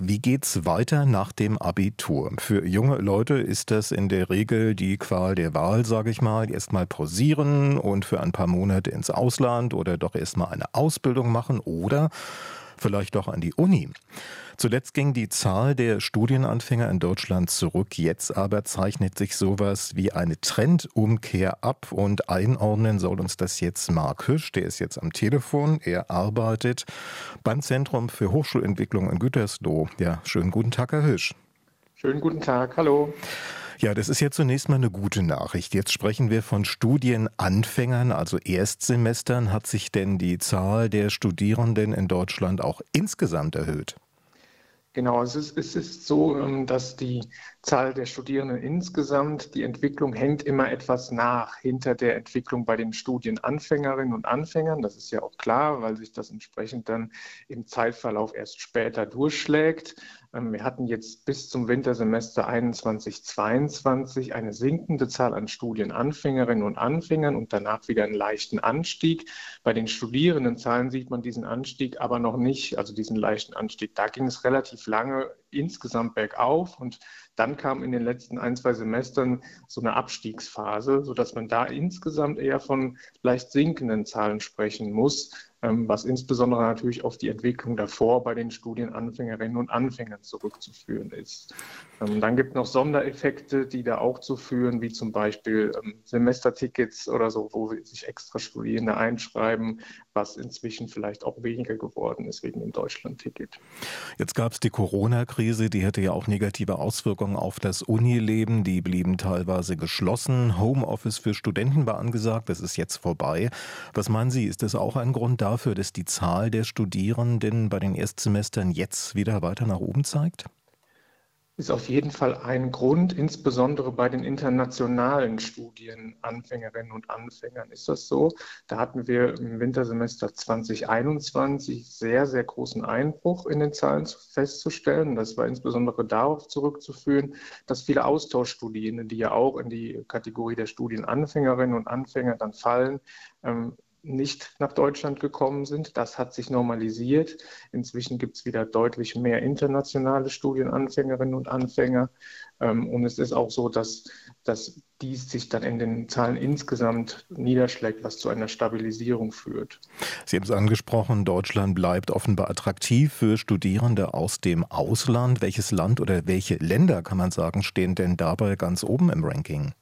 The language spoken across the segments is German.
Wie geht's weiter nach dem Abitur? Für junge Leute ist das in der Regel die Qual der Wahl, sage ich mal. Erstmal pausieren und für ein paar Monate ins Ausland oder doch erstmal eine Ausbildung machen oder vielleicht doch an die Uni. Zuletzt ging die Zahl der Studienanfänger in Deutschland zurück. Jetzt aber zeichnet sich sowas wie eine Trendumkehr ab und einordnen soll uns das jetzt Mark Hüsch. Der ist jetzt am Telefon. Er arbeitet beim Zentrum für Hochschulentwicklung in Gütersloh. Ja, schönen guten Tag, Herr Hüsch. Schönen guten Tag. Hallo. Ja, das ist ja zunächst mal eine gute Nachricht. Jetzt sprechen wir von Studienanfängern, also Erstsemestern. Hat sich denn die Zahl der Studierenden in Deutschland auch insgesamt erhöht? Genau, es ist, es ist so, ähm, dass die Zahl der Studierenden insgesamt, die Entwicklung hängt immer etwas nach hinter der Entwicklung bei den Studienanfängerinnen und Anfängern. Das ist ja auch klar, weil sich das entsprechend dann im Zeitverlauf erst später durchschlägt. Ähm, wir hatten jetzt bis zum Wintersemester 21-22 eine sinkende Zahl an Studienanfängerinnen und Anfängern und danach wieder einen leichten Anstieg. Bei den Studierendenzahlen sieht man diesen Anstieg aber noch nicht, also diesen leichten Anstieg. Da ging es relativ lange insgesamt bergauf und dann kam in den letzten ein, zwei Semestern so eine Abstiegsphase, sodass man da insgesamt eher von leicht sinkenden Zahlen sprechen muss. Ähm, was insbesondere natürlich auf die Entwicklung davor bei den Studienanfängerinnen und Anfängern zurückzuführen ist. Ähm, dann gibt es noch Sondereffekte, die da auch zu führen, wie zum Beispiel ähm, Semestertickets oder so, wo sich extra Studierende einschreiben, was inzwischen vielleicht auch weniger geworden ist wegen dem Deutschland-Ticket. Jetzt gab es die Corona-Krise, die hatte ja auch negative Auswirkungen auf das Unileben. Die blieben teilweise geschlossen. Homeoffice für Studenten war angesagt, das ist jetzt vorbei. Was meinen Sie, ist das auch ein Grund dafür, dass die Zahl der Studierenden bei den Erstsemestern jetzt wieder weiter nach oben zeigt? Ist auf jeden Fall ein Grund, insbesondere bei den internationalen Studienanfängerinnen und Anfängern ist das so. Da hatten wir im Wintersemester 2021 sehr, sehr großen Einbruch in den Zahlen festzustellen. Das war insbesondere darauf zurückzuführen, dass viele Austauschstudierende, die ja auch in die Kategorie der Studienanfängerinnen und Anfänger dann fallen, ähm, nicht nach Deutschland gekommen sind. Das hat sich normalisiert. Inzwischen gibt es wieder deutlich mehr internationale Studienanfängerinnen und Anfänger. Ähm, und es ist auch so, dass, dass dies sich dann in den Zahlen insgesamt niederschlägt, was zu einer Stabilisierung führt. Sie haben es angesprochen, Deutschland bleibt offenbar attraktiv für Studierende aus dem Ausland. Welches Land oder welche Länder, kann man sagen, stehen denn dabei ganz oben im Ranking?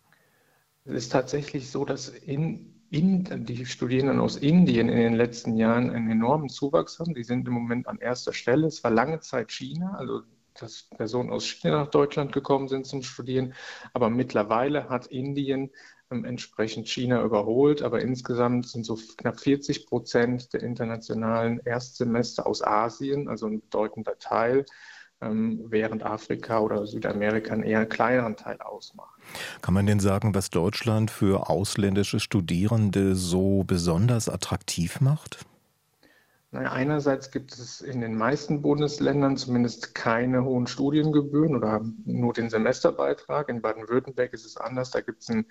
Es ist tatsächlich so, dass in in, die Studierenden aus Indien in den letzten Jahren einen enormen Zuwachs haben. Die sind im Moment an erster Stelle. Es war lange Zeit China, also dass Personen aus China nach Deutschland gekommen sind zum Studieren. Aber mittlerweile hat Indien ähm, entsprechend China überholt. Aber insgesamt sind so knapp 40 Prozent der internationalen Erstsemester aus Asien, also ein bedeutender Teil. Ähm, während Afrika oder Südamerika einen eher kleineren Teil ausmacht. Kann man denn sagen, was Deutschland für ausländische Studierende so besonders attraktiv macht? Naja, einerseits gibt es in den meisten Bundesländern zumindest keine hohen Studiengebühren oder nur den Semesterbeitrag. In Baden-Württemberg ist es anders. Da gibt es einen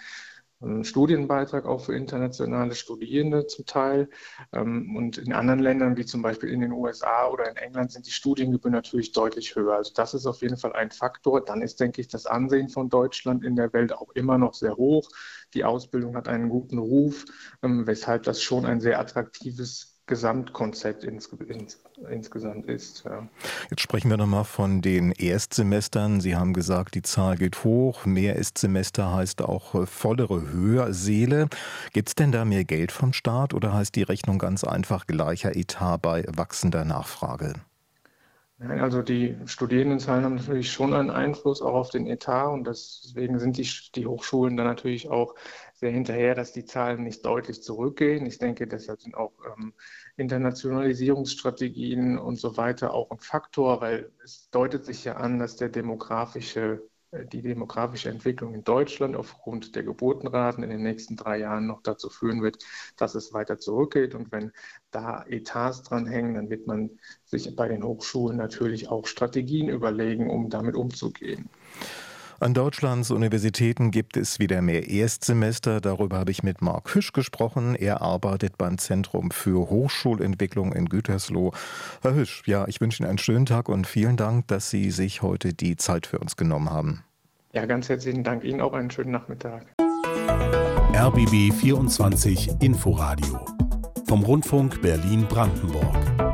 einen Studienbeitrag auch für internationale Studierende zum Teil. Ähm, und in anderen Ländern, wie zum Beispiel in den USA oder in England, sind die Studiengebühren natürlich deutlich höher. Also das ist auf jeden Fall ein Faktor. Dann ist, denke ich, das Ansehen von Deutschland in der Welt auch immer noch sehr hoch. Die Ausbildung hat einen guten Ruf, ähm, weshalb das schon ein sehr attraktives Gesamtkonzept ins, ins, insgesamt ist. Ja. Jetzt sprechen wir nochmal von den Erstsemestern. Sie haben gesagt, die Zahl geht hoch. Mehr Erstsemester heißt auch äh, vollere Hörsäle. Gibt es denn da mehr Geld vom Staat oder heißt die Rechnung ganz einfach gleicher Etat bei wachsender Nachfrage? Nein, also die Studierendenzahlen haben natürlich schon einen Einfluss auch auf den Etat und deswegen sind die, die Hochschulen dann natürlich auch sehr hinterher, dass die Zahlen nicht deutlich zurückgehen. Ich denke, deshalb sind auch ähm, Internationalisierungsstrategien und so weiter auch ein Faktor, weil es deutet sich ja an, dass der demografische, äh, die demografische Entwicklung in Deutschland aufgrund der Geburtenraten in den nächsten drei Jahren noch dazu führen wird, dass es weiter zurückgeht. Und wenn da Etats dranhängen, dann wird man sich bei den Hochschulen natürlich auch Strategien überlegen, um damit umzugehen. An Deutschlands Universitäten gibt es wieder mehr Erstsemester. Darüber habe ich mit Marc Hüsch gesprochen. Er arbeitet beim Zentrum für Hochschulentwicklung in Gütersloh. Herr Hüsch, ja, ich wünsche Ihnen einen schönen Tag und vielen Dank, dass Sie sich heute die Zeit für uns genommen haben. Ja, ganz herzlichen Dank. Ihnen auch einen schönen Nachmittag. RBB 24 Inforadio vom Rundfunk Berlin-Brandenburg.